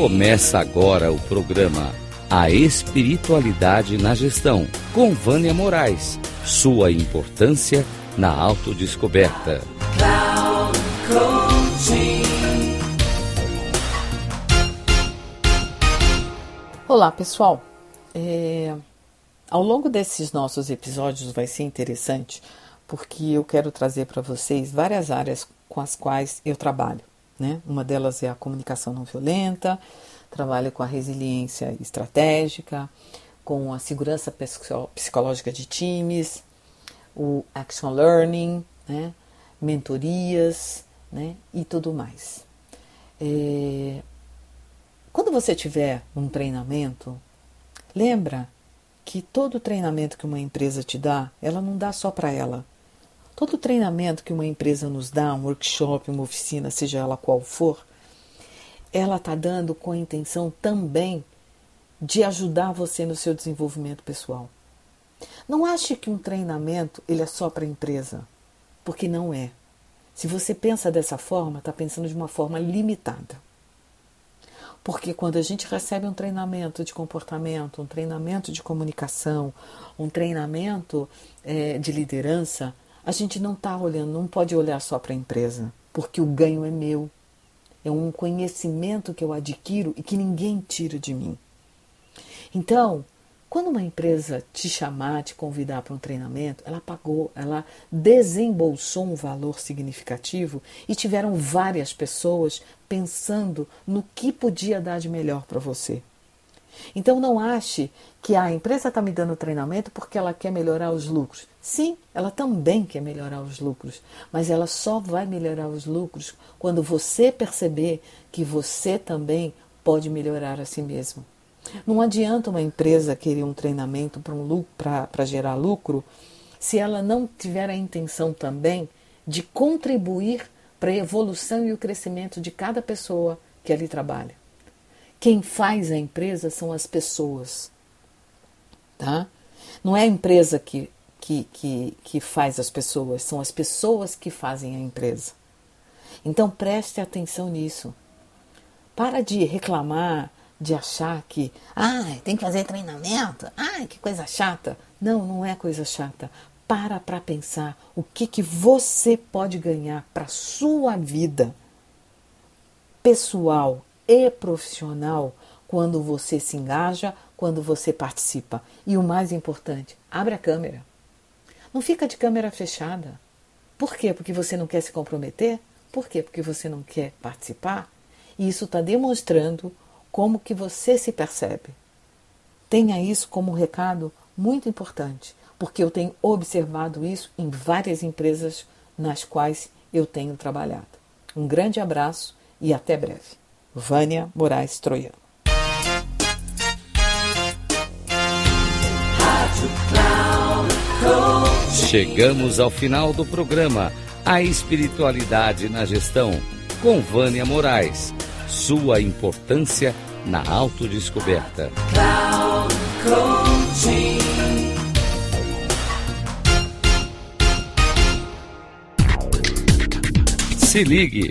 Começa agora o programa A Espiritualidade na Gestão, com Vânia Moraes. Sua importância na autodescoberta. Olá, pessoal. É, ao longo desses nossos episódios vai ser interessante porque eu quero trazer para vocês várias áreas com as quais eu trabalho. Né? Uma delas é a comunicação não violenta, trabalho com a resiliência estratégica, com a segurança psicológica de times, o action learning, né? mentorias né? e tudo mais. É... Quando você tiver um treinamento, lembra que todo treinamento que uma empresa te dá, ela não dá só para ela, Todo treinamento que uma empresa nos dá, um workshop, uma oficina, seja ela qual for, ela está dando com a intenção também de ajudar você no seu desenvolvimento pessoal. Não ache que um treinamento ele é só para a empresa, porque não é. Se você pensa dessa forma, está pensando de uma forma limitada. Porque quando a gente recebe um treinamento de comportamento, um treinamento de comunicação, um treinamento é, de liderança, a gente não está olhando, não pode olhar só para a empresa, porque o ganho é meu. É um conhecimento que eu adquiro e que ninguém tira de mim. Então, quando uma empresa te chamar, te convidar para um treinamento, ela pagou, ela desembolsou um valor significativo e tiveram várias pessoas pensando no que podia dar de melhor para você. Então não ache que a empresa está me dando treinamento porque ela quer melhorar os lucros. Sim, ela também quer melhorar os lucros, mas ela só vai melhorar os lucros quando você perceber que você também pode melhorar a si mesmo. Não adianta uma empresa querer um treinamento para um gerar lucro se ela não tiver a intenção também de contribuir para a evolução e o crescimento de cada pessoa que ali trabalha. Quem faz a empresa são as pessoas. Tá? Não é a empresa que, que, que, que faz as pessoas, são as pessoas que fazem a empresa. Então preste atenção nisso. Para de reclamar, de achar que, ah, tem que fazer treinamento, ah, que coisa chata. Não, não é coisa chata. Para para pensar o que, que você pode ganhar para sua vida pessoal e profissional quando você se engaja, quando você participa. E o mais importante, abre a câmera. Não fica de câmera fechada. Por quê? Porque você não quer se comprometer? Por quê? Porque você não quer participar? E isso está demonstrando como que você se percebe. Tenha isso como um recado muito importante, porque eu tenho observado isso em várias empresas nas quais eu tenho trabalhado. Um grande abraço e até breve. Vânia Moraes Troiano. Chegamos ao final do programa A Espiritualidade na Gestão, com Vânia Moraes. Sua importância na autodescoberta. Se ligue